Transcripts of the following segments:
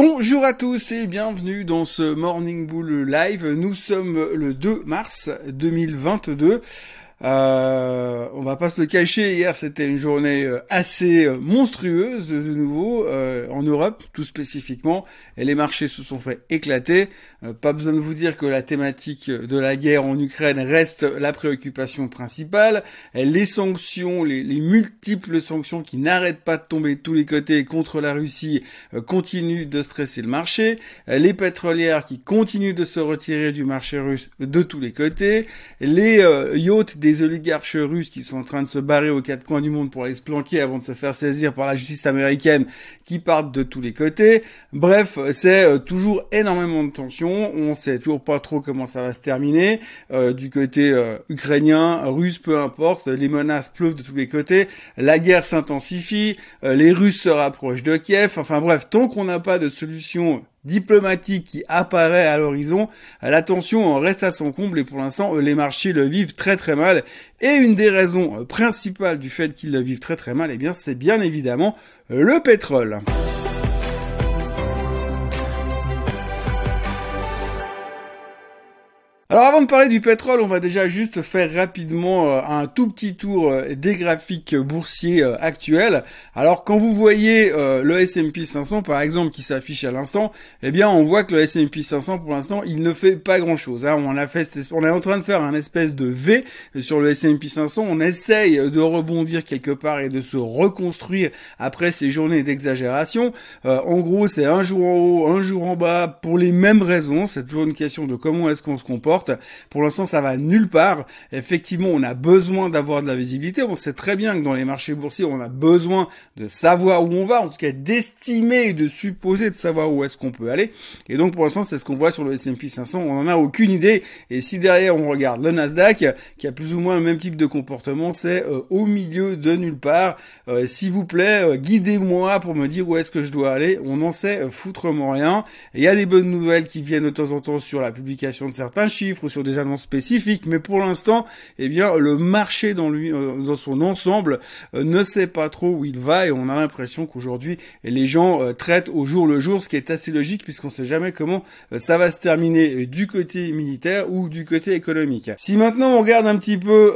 Bonjour à tous et bienvenue dans ce Morning Bull Live. Nous sommes le 2 mars 2022. Euh, on va pas se le cacher, hier c'était une journée euh, assez euh, monstrueuse de nouveau euh, en Europe, tout spécifiquement, et les marchés se sont fait éclater. pas besoin de vous dire que la thématique de la guerre en Ukraine reste la préoccupation principale. Les sanctions, les, les multiples sanctions qui n'arrêtent pas de tomber de tous les côtés contre la Russie continuent de stresser le marché. Les pétrolières qui continuent de se retirer du marché russe de tous les côtés. Les yachts des des oligarches russes qui sont en train de se barrer aux quatre coins du monde pour aller se planquer avant de se faire saisir par la justice américaine qui partent de tous les côtés. Bref, c'est euh, toujours énormément de tensions. On sait toujours pas trop comment ça va se terminer. Euh, du côté euh, ukrainien, russe, peu importe, les menaces pleuvent de tous les côtés. La guerre s'intensifie. les Russes se rapprochent de Kiev. Enfin bref, tant qu'on n'a pas de solution diplomatique qui apparaît à l'horizon, la tension reste à son comble et pour l'instant les marchés le vivent très très mal. Et une des raisons principales du fait qu'ils le vivent très très mal, eh bien c'est bien évidemment le pétrole. Alors avant de parler du pétrole, on va déjà juste faire rapidement euh, un tout petit tour euh, des graphiques boursiers euh, actuels. Alors quand vous voyez le S&P 500 par exemple qui s'affiche à l'instant, eh bien on voit que le S&P 500 pour l'instant il ne fait pas grand chose. Hein. On est en train de faire un espèce de V sur le S&P 500. On essaye de rebondir quelque part et de se reconstruire après ces journées d'exagération. en gros c'est un jour en haut, un jour en bas pour les mêmes raisons. C'est toujours une question de comment est-ce qu'on se comporte. Pour l'instant, ça va nulle part. Effectivement, on a besoin d'avoir de la visibilité. On sait très bien que dans les marchés boursiers, on a besoin de savoir où on va, en tout cas d'estimer et de supposer de savoir où est-ce qu'on peut aller. Et donc, pour l'instant, c'est ce qu'on voit sur le S&P 500. On n'en a aucune idée. Et si derrière, on regarde le Nasdaq, qui a plus ou moins le même type de comportement, c'est euh, au milieu de nulle part. Euh, s'il vous plaît, euh, guidez-moi pour me dire où est-ce que je dois aller. On n'en sait foutrement rien. Il y a des bonnes nouvelles qui viennent de temps en temps sur la publication de certains chiffres sur des annonces spécifiques, mais pour l'instant, eh bien, le marché dans lui, euh, dans son ensemble, euh, ne sait pas trop où il va et on a l'impression qu'aujourd'hui, les gens euh, traitent au jour le jour, ce qui est assez logique puisqu'on sait jamais comment ça va se terminer du côté militaire ou du côté économique. Si maintenant on regarde un petit peu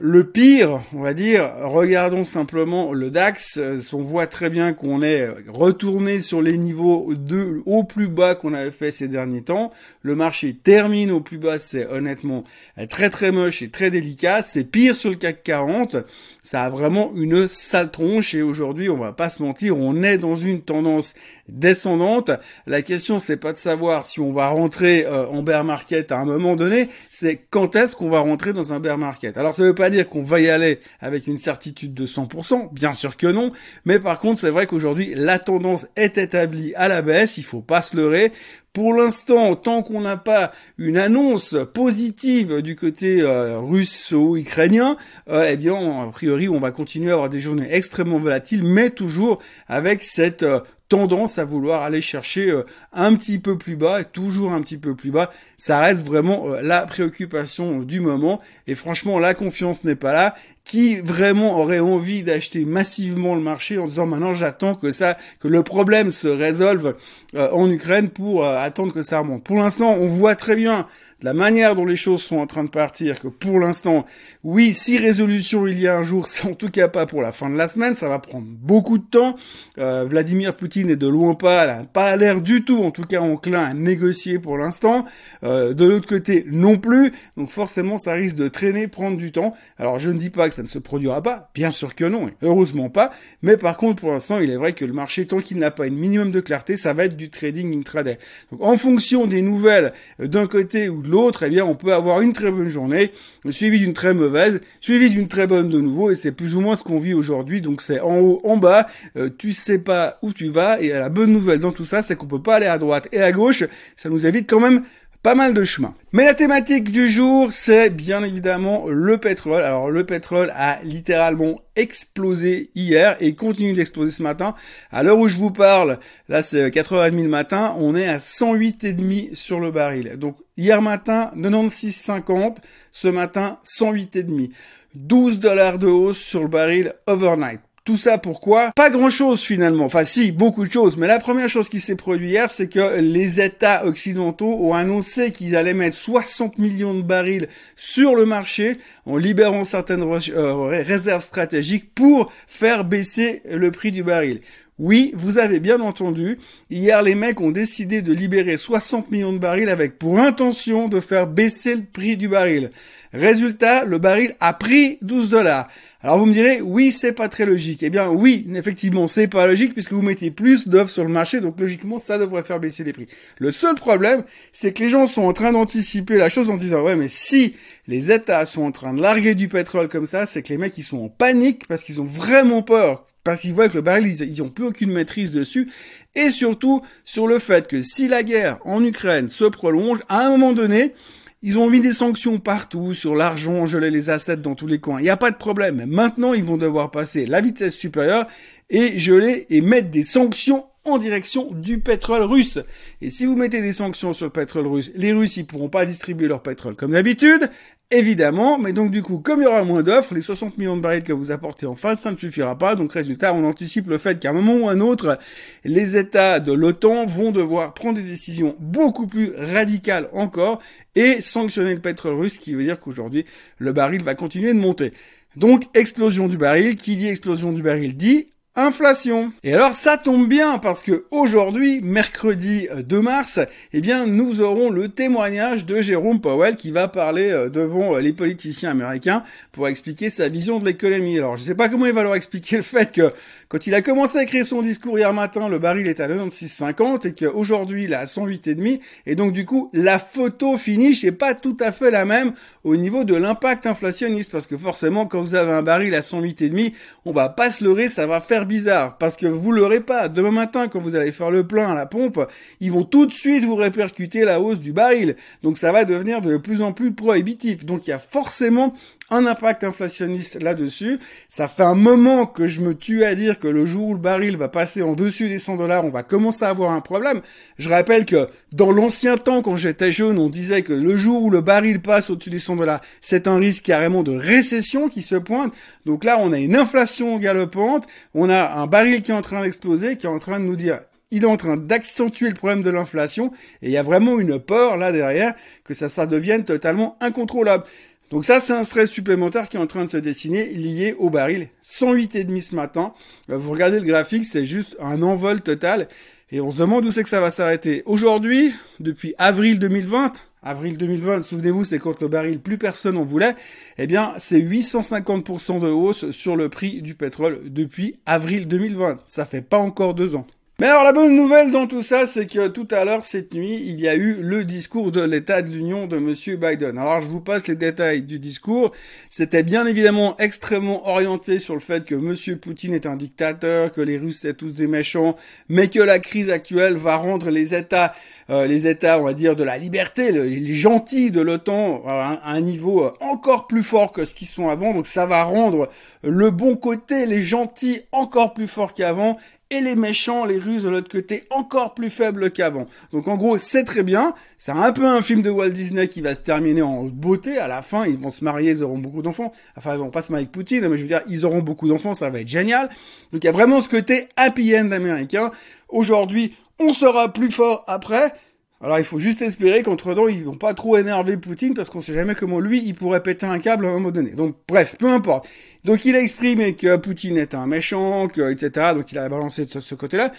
le pire, on va dire, regardons simplement le DAX, on voit très bien qu'on est retourné sur les niveaux de au plus bas qu'on avait fait ces derniers temps. Le marché termine au plus bas c'est honnêtement très très moche et très délicat. C'est pire sur le CAC 40. Ça a vraiment une sale tronche et aujourd'hui, on va pas se mentir, on est dans une tendance descendante. La question, c'est pas de savoir si on va rentrer euh, en bear market à un moment donné, c'est quand est-ce qu'on va rentrer dans un bear market? Alors, ça veut pas dire qu'on va y aller avec une certitude de 100%, bien sûr que non, mais par contre, c'est vrai qu'aujourd'hui, la tendance est établie à la baisse, il faut pas se leurrer. Pour l'instant, tant qu'on n'a pas une annonce positive du côté euh, russo-ukrainien, euh, eh bien, a priori, on va continuer à avoir des journées extrêmement volatiles, mais toujours avec cette euh, tendance à vouloir aller chercher euh, un petit peu plus bas, toujours un petit peu plus bas. Ça reste vraiment la préoccupation du moment. Et franchement, la confiance n'est pas là. Qui vraiment aurait envie d'acheter massivement le marché en disant maintenant j'attends que ça, que le problème se résolve euh, en Ukraine pour attendre que ça remonte. Pour l'instant, on voit très bien la manière dont les choses sont en train de partir, que pour l'instant, oui, si résolution il y a un jour, c'est en tout cas pas pour la fin de la semaine, ça va prendre beaucoup de temps. Vladimir Poutine n'est de loin pas, elle pas l'air du tout, en tout cas enclin à négocier pour l'instant. Euh, de l'autre côté, non plus. Donc forcément, ça risque de traîner, prendre du temps. Alors je ne dis pas que ça ne se produira pas, bien sûr que non, heureusement pas. Mais par contre, pour l'instant, il est vrai que le marché, tant qu'il n'a pas une minimum de clarté, ça va être trading intraday. Donc en fonction des nouvelles d'un côté ou de l'autre, eh bien, on peut avoir une très bonne journée, suivie d'une très mauvaise, suivie d'une très bonne de nouveau, et c'est plus ou moins ce qu'on vit aujourd'hui. Donc c'est en haut, en bas, euh, tu sais pas où tu vas et la bonne nouvelle dans tout ça, c'est qu'on peut pas aller à droite et à gauche. Ça nous évite quand même pas mal de chemin. Mais la thématique du jour, c'est bien évidemment le pétrole. Alors le pétrole a littéralement explosé hier et continue d'exploser ce matin. À l'heure où je vous parle, là c'est 4h30 le matin, on est à 108,5 sur le baril. Donc hier matin 96,50, ce matin 108,5. 12 dollars de hausse sur le baril overnight Tout ça pourquoi? Pas grand-chose finalement. Enfin si, beaucoup de choses. Mais la première chose qui s'est produite hier, c'est que les États occidentaux ont annoncé qu'ils allaient mettre 60 millions de barils sur le marché en libérant certaines euh, réserves stratégiques pour faire baisser le prix du baril. Oui, vous avez bien entendu. Hier, les mecs ont décidé de libérer 60 millions de barils avec pour intention de faire baisser le prix du baril. Résultat, le baril a pris 12 dollars. Alors vous me direz, oui, c'est pas très logique. Eh bien, oui, effectivement, c'est pas logique puisque vous mettez plus d'offres sur le marché, donc logiquement, ça devrait faire baisser les prix. Le seul problème, c'est que les gens sont en train d'anticiper la chose en disant, ouais, mais si les États sont en train de larguer du pétrole comme ça, c'est que les mecs, ils sont en panique parce qu'ils ont vraiment peur parce qu'ils voient que le baril, ils n'ont plus aucune maîtrise dessus, et surtout sur le fait que si la guerre en Ukraine se prolonge, à un moment donné, ils ont mis des sanctions partout, sur l'argent, geler les assets dans tous les coins. Il n'y a pas de problème. Maintenant, ils vont devoir passer la vitesse supérieure et geler et mettre des sanctions en direction du pétrole russe. Et si vous mettez des sanctions sur le pétrole russe, les Russes, ils pourront pas distribuer leur pétrole comme d'habitude, évidemment, mais donc du coup, comme il y aura moins d'offres, les 60 millions de barils que vous apportez en face, ça ne suffira pas. Donc résultat, on anticipe le fait qu'à un moment ou un autre, les États de l'OTAN vont devoir prendre des décisions beaucoup plus radicales encore et sanctionner le pétrole russe, ce qui veut dire qu'aujourd'hui, le baril va continuer de monter. Donc explosion du baril, qui dit explosion du baril dit Inflation. Et alors ça tombe bien parce que aujourd'hui, mercredi 2 euh, mars, eh bien nous aurons le témoignage de Jérôme Powell qui va parler euh, devant euh, les politiciens américains pour expliquer sa vision de l'économie. Alors je sais pas comment il va leur expliquer le fait que quand il a commencé à écrire son discours hier matin, le baril est à 96,50 et qu'aujourd'hui il est à 108,5 et donc du coup la photo finish est pas tout à fait la même au niveau de l'impact inflationniste parce que forcément quand vous avez un baril à 108,5, on va pas se leurrer, ça va faire bizarre parce que vous l'aurez pas. Demain matin, quand vous allez faire le plein à la pompe, ils vont tout de suite vous répercuter la hausse du baril. Donc ça va devenir de plus en plus prohibitif. Donc il y a forcément un impact inflationniste là-dessus. Ça fait un moment que je me tue à dire que le jour où le baril va passer en dessus des 100 dollars, on va commencer à avoir un problème. Je rappelle que dans l'ancien temps, quand j'étais jeune, on disait que le jour où le baril passe au-dessus des 100 dollars, c'est un risque carrément de récession qui se pointe. Donc là, on a une inflation galopante, on a un baril qui est en train d'exploser, qui est en train de nous dire il est en train d'accentuer le problème de l'inflation et il y a vraiment une peur là derrière que ça, ça devienne totalement incontrôlable. Donc ça, c'est un stress supplémentaire qui est en train de se dessiner lié au baril. 108,5 ce matin. Euh, vous regardez le graphique, c'est juste un envol total. Et on se demande où c'est que ça va s'arrêter. Aujourd'hui, depuis avril 2020, avril 2020, souvenez-vous, c'est quand le baril, plus personne en voulait, eh bien, c'est 850% de hausse sur le prix du pétrole depuis avril 2020. Ça fait pas encore deux ans. Mais alors la bonne nouvelle dans tout ça, c'est que tout à l'heure, cette nuit, il y a eu le discours de l'état de l'Union de Monsieur Biden. Alors je vous passe les détails du discours. C'était bien évidemment extrêmement orienté sur le fait que Monsieur Poutine est un dictateur, que les Russes sont tous des méchants, mais que la crise actuelle va rendre les États, euh, les États, on va dire, de la liberté, les gentils de l'OTAN à un niveau encore plus fort que ce qu'ils sont avant. Donc ça va rendre le bon côté, les gentils encore plus fort qu'avant et les méchants, les Russes de l'autre côté, encore plus faibles qu'avant. Donc en gros, c'est très bien. C'est un peu un film de Walt Disney qui va se terminer en beauté. À la fin, ils vont se marier, ils auront beaucoup d'enfants. Enfin, ils vont pas se marier avec Poutine, mais je veux dire, ils auront beaucoup d'enfants, ça va être génial. Donc il y a vraiment ce côté happy end américain. Aujourd'hui, on sera plus fort après. Alors il faut juste espérer qu'entre-temps, ils vont pas trop énerver Poutine parce qu'on sait jamais comment lui, il pourrait péter un câble à un moment donné. Donc bref, peu importe. Donc il a exprimé que Poutine est un méchant, que, etc. Donc il a balancé de ce côté-là.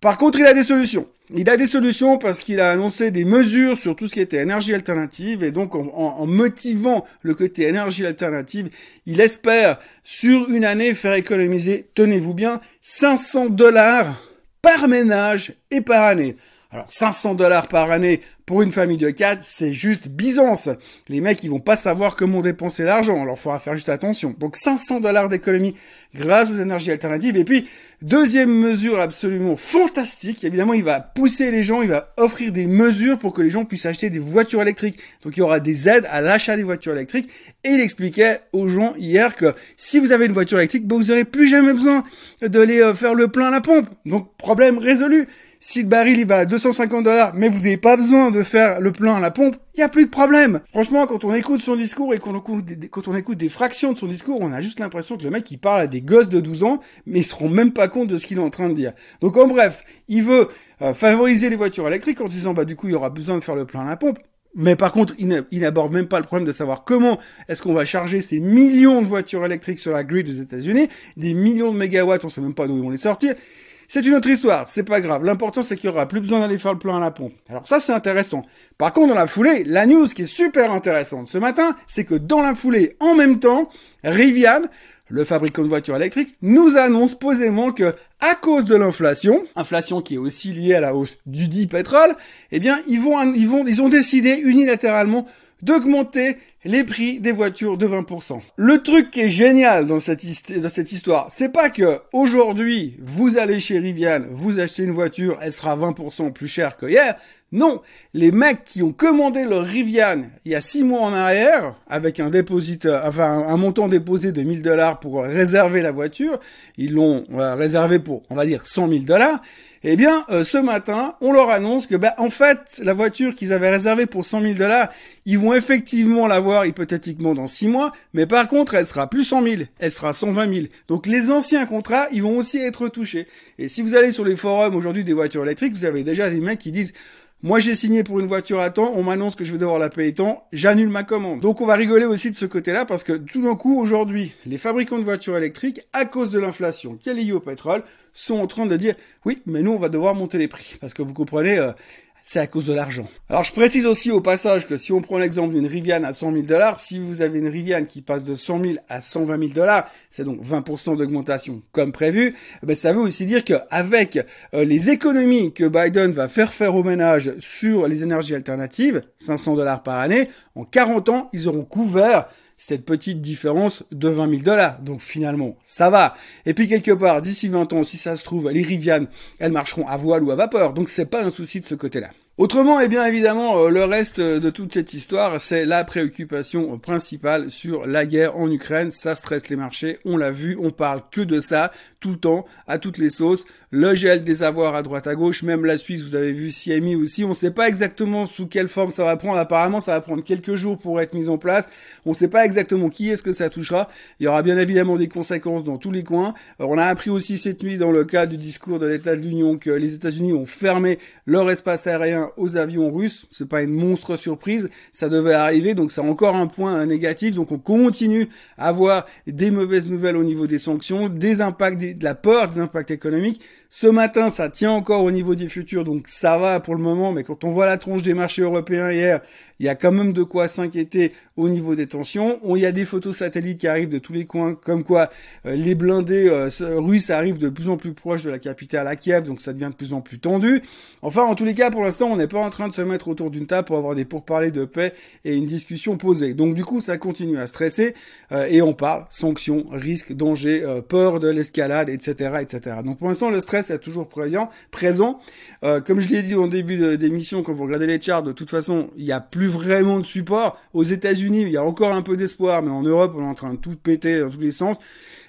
Par contre, il a des solutions. Il a des solutions parce qu'il a annoncé des mesures sur tout ce qui était énergie alternative et donc en, en, motivant le côté énergie alternative, il espère sur une année faire économiser, tenez-vous bien, 500 dollars par ménage et par année. Alors 500 dollars par année pour une famille de 4, c'est juste Byzance. Les mecs, ils vont pas savoir comment dépenser l'argent, alors faudra faire juste attention. Donc 500 dollars d'économie grâce aux énergies alternatives. Et puis, deuxième mesure absolument fantastique, évidemment, il va pousser les gens, il va offrir des mesures pour que les gens puissent acheter des voitures électriques. Donc il y aura des aides à l'achat des voitures électriques. Et il expliquait aux gens hier que si vous avez une voiture électrique, ben, vous n'aurez plus jamais besoin d'aller euh, faire le plein à la pompe. Donc problème résolu. Si le baril il va à 250 dollars, mais vous n'avez pas besoin de faire le plein à la pompe, il y a plus de problème. Franchement, quand on écoute son discours et quand on écoute des fractions de son discours, on a juste l'impression que le mec il parle à des gosses de 12 ans, mais ils se rendent même pas compte de ce qu'il est en train de dire. Donc en bref, il veut euh, favoriser les voitures électriques en disant bah du coup il y aura besoin de faire le plein à la pompe. Mais par contre, il n'aborde même pas le problème de savoir comment est-ce qu'on va charger ces millions de voitures électriques sur la grid des États-Unis, des millions de mégawatts, on sait même pas d'où ils vont les sortir. C'est une autre histoire, c'est pas grave. L'important c'est qu'il y aura plus besoin d'aller faire le plein à la pompe. Alors ça c'est intéressant. Par contre dans la foulée, la news qui est super intéressante ce matin, c'est que dans la foulée, en même temps, Rivian, le fabricant de voitures électriques, nous annonce posément que, à cause de l'inflation, inflation qui est aussi liée à la hausse du dit pétrole, eh bien, ils vont, ils vont, ils ont décidé unilatéralement d'augmenter les prix des voitures de 20%. Le truc qui est génial dans cette, histoire, c'est pas que aujourd'hui, vous allez chez Rivian, vous achetez une voiture, elle sera 20% plus chère que hier. Non, les mecs qui ont commandé leur Rivian il y a 6 mois en arrière, avec un dépositeur, enfin un montant déposé de 1000 dollars pour réserver la voiture, ils l'ont euh, réservé pour, on va dire, 100 000 dollars. Eh bien, euh, ce matin, on leur annonce que, ben, en fait, la voiture qu'ils avaient réservée pour 100 000 dollars, ils vont effectivement hypothétiquement dans 6 mois, mais par contre, elle sera plus 100 000, elle sera 120 000. Donc les anciens contrats, ils vont aussi être touchés. Et si vous allez sur les forums aujourd'hui des voitures électriques, vous avez déjà des mecs qui disent moi, j'ai signé pour une voiture à temps, on m'annonce que je vais devoir la payer temps, j'annule ma commande. Donc, on va rigoler aussi de ce côté-là parce que tout d'un coup, aujourd'hui, les fabricants de voitures électriques, à cause de l'inflation qui est liée au pétrole, sont en train de dire, oui, mais nous, on va devoir monter les prix. Parce que vous comprenez, euh, c'est à cause de l'argent. Alors je précise aussi au passage que si on prend l'exemple d'une Rivian à 100 000 dollars, si vous avez une Rivian qui passe de 100 000 à 120 000 dollars, c'est donc 20% d'augmentation comme prévu, eh ben ça veut aussi dire qu'avec euh, les économies que Biden va faire faire aux ménages sur les énergies alternatives, 500 dollars par année, en 40 ans, ils auront couvert cette petite différence de 20 000 dollars. Donc finalement, ça va. Et puis quelque part, d'ici 20 ans, si ça se trouve, les Rivian, elles marcheront à voile ou à vapeur. Donc c'est pas un souci de ce côté-là. Autrement, eh bien évidemment, euh, le reste de toute cette histoire, c'est la préoccupation principale sur la guerre en Ukraine. Ça stresse les marchés, on l'a vu, on parle que de ça tout le temps, à toutes les sauces. Le gel des avoirs à droite à gauche, même la Suisse, vous avez vu CMI aussi. On ne sait pas exactement sous quelle forme ça va prendre. Apparemment, ça va prendre quelques jours pour être mis en place. On ne sait pas exactement qui est-ce que ça touchera. Il y aura bien évidemment des conséquences dans tous les coins. Euh, on a appris aussi cette nuit dans le cadre du discours de l'État de l'Union que les États-Unis ont fermé leur espace aérien aux avions russes. C'est pas une monstre surprise. Ça devait arriver, donc c'est encore un point négatif. Donc on continue à avoir des mauvaises nouvelles au niveau des sanctions, des impacts, de la peur des impacts économiques. Ce matin, ça tient encore au niveau des futurs, donc ça va pour le moment, mais quand on voit la tronche des marchés européens hier, il y a quand même de quoi s'inquiéter au niveau des tensions. il y a des photos satellites qui arrivent de tous les coins, comme quoi euh, les blindés euh, russes arrivent de plus en plus proches de la capitale à Kiev, donc ça devient de plus en plus tendu. Enfin, en tous les cas, pour l'instant, on n'est pas en train de se mettre autour d'une table pour avoir des pourparlers de paix et une discussion posée. Donc du coup, ça continue à stresser euh, et on parle sanctions, risques, dangers, peur de l'escalade, etc., etc. Donc pour l'instant, le stress c'est toujours présent. présent. Euh, comme je l'ai dit en début d'émission, quand vous regardez les charts, de toute façon, il n'y a plus vraiment de support. Aux États-Unis, il y a encore un peu d'espoir, mais en Europe, on est en train de tout péter dans tous les sens.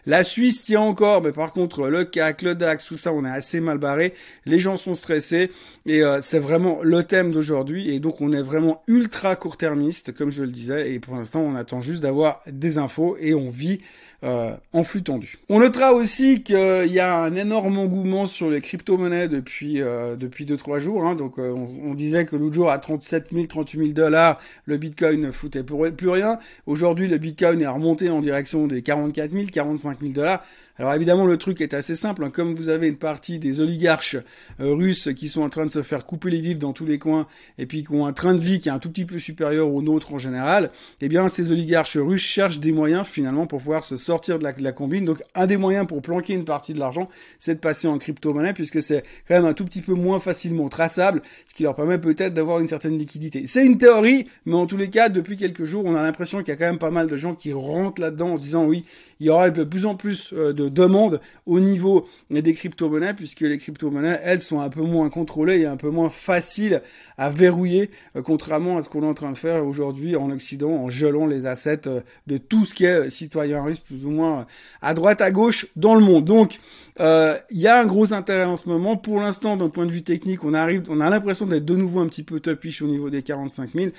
La Suisse tient encore, mais par contre le CAC, le DAX, tout ça, on est assez mal barré. Les gens sont stressés et euh, c'est vraiment le thème d'aujourd'hui. Et donc on est vraiment ultra court-termiste, comme je le disais. Et pour l'instant, on attend juste d'avoir des infos et on vit euh, en flux tendu. On notera aussi qu'il y a un énorme engouement sur les crypto-monnaies depuis euh, depuis deux trois jours. Hein. Donc euh, on, disait que l'autre jour à 37 000, 38 000 dollars, le Bitcoin ne foutait plus rien. Aujourd'hui, le Bitcoin est remonté en direction des 44 000, 45 000 dollars. Alors évidemment, le truc est assez simple. Hein. Comme vous avez une partie des oligarches euh, russes qui sont en train de se faire couper les vifs dans tous les coins et puis qui ont un train de vie qui est un tout petit peu supérieur au nôtre en général, eh bien ces oligarches russes cherchent des moyens finalement pour pouvoir se sortir de la, combine. Donc un des moyens pour planquer une partie de l'argent, c'est de passer en crypto-monnaie puisque c'est quand même un tout petit peu moins facilement traçable, ce qui leur permet peut-être d'avoir une certaine liquidité. C'est une théorie, mais en tous les cas, depuis quelques jours, on a l'impression qu'il y a quand même pas mal de gens qui rentrent là-dedans en se disant oui, il y aura de plus en plus euh, de de demande au niveau des crypto-monnaies, puisque les crypto-monnaies, elles, sont un peu moins contrôlées et un peu moins faciles à verrouiller, euh, contrairement à ce qu'on est en train de faire aujourd'hui en Occident, en gelant les assets euh, de tout ce qui est citoyen russe, plus ou moins à droite, à gauche dans le monde. Donc, il y a un gros intérêt en ce moment. Pour l'instant, d'un point de vue technique, on arrive, on a l'impression d'être de nouveau un petit peu topish au niveau des 45 000.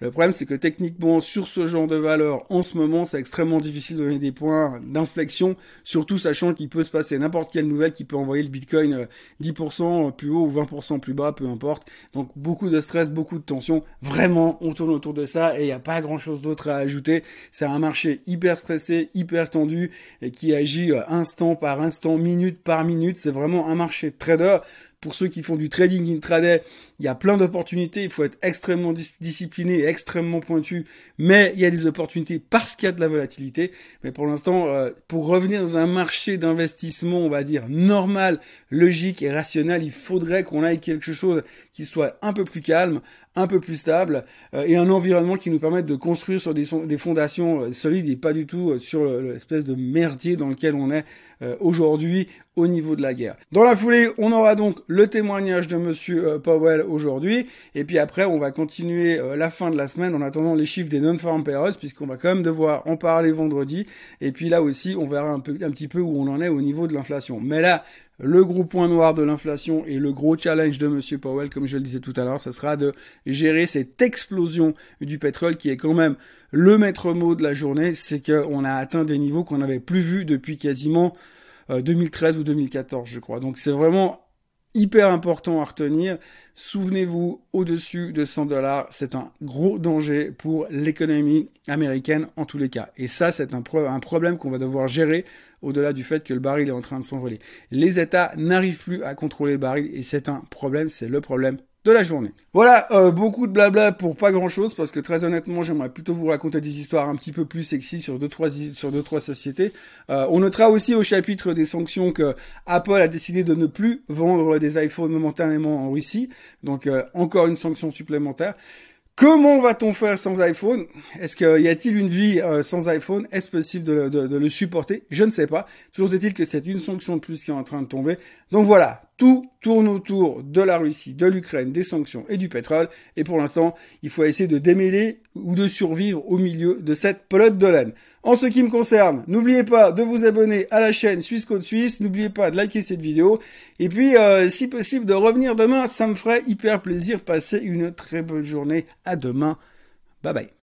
Le problème, c'est que techniquement, sur ce genre de valeur, en ce moment, c'est extrêmement difficile de donner des points d'inflexion, surtout sachant qu'il peut se passer n'importe quelle nouvelle qui peut envoyer le Bitcoin 10% euh, plus haut ou 20% plus bas, peu importe. Donc beaucoup de stress, beaucoup de tension. Vraiment, on tourne autour de ça et il n'y a pas grand-chose d'autre à ajouter. C'est un marché hyper stressé, hyper tendu et qui agit euh, instant par instant, minute par minute. C'est vraiment un marché de trader pour ceux qui font du trading intraday, il y a plein d'opportunités. Il faut être extrêmement discipliné et extrêmement pointu. Mais il y a des opportunités parce qu'il y a de la volatilité. Mais pour l'instant, euh, pour revenir dans un marché d'investissement, on va dire normal, logique et rationnel, il faudrait qu'on aille quelque chose qui soit un peu plus calme, un peu plus stable euh, et un environnement qui nous permette de construire sur des, fondations euh, solides et pas du tout sur l'espèce de merdier dans lequel on est aujourd'hui au niveau de la guerre. Dans la foulée, on aura donc le témoignage de monsieur Powell aujourd'hui. Et puis après, on va continuer euh, la fin de la semaine en attendant les chiffres des non-farm payrolls, puisqu'on va quand même devoir en parler vendredi. Et puis là aussi, on verra un, peu, un petit peu où on en est au niveau de l'inflation. Mais là, le gros point noir de l'inflation et le gros challenge de Monsieur Powell, comme je le disais tout à l'heure, ça sera de gérer cette explosion du pétrole qui est quand même le maître mot de la journée. C'est qu'on a atteint des niveaux qu'on n'avait plus vus depuis quasiment 2013 euh, ou 2014, je crois. Donc c'est vraiment hyper important à retenir. Souvenez-vous, au-dessus de 100 dollars, c'est un gros danger pour l'économie américaine en tous les cas. Et ça, c'est un, problème qu'on va devoir gérer au-delà du fait que le baril est en train de s'envoler. Les États n'arrivent plus à contrôler le baril et c'est un problème, c'est le problème de la journée. Voilà, euh, beaucoup de blabla pour pas grand chose parce que très honnêtement, j'aimerais plutôt vous raconter des histoires un petit peu plus sexy sur deux trois sur deux trois sociétés. Euh, on notera aussi au chapitre des sanctions que Apple a décidé de ne plus vendre des iPhones momentanément en Russie, donc euh, encore une sanction supplémentaire. Comment va-t-on faire sans iPhone? Est-ce qu'il y a-t-il une vie sans iPhone? Est-ce possible de, de, le supporter? Je ne sais pas. Toujours est-il que c'est une sanction de plus qui est en train de tomber. Donc voilà, tout tourne autour de la Russie, de l'Ukraine, des sanctions et du pétrole. Et pour l'instant, il faut essayer de démêler ou de survivre au milieu de cette pelote de laine. En ce qui me concerne, n'oubliez pas de vous abonner à la chaîne Suisse Code Suisse. N'oubliez pas de liker cette vidéo. Et puis, euh, si possible, de revenir demain. Ça me ferait hyper plaisir. Passez une très bonne journée. À demain. Bye bye.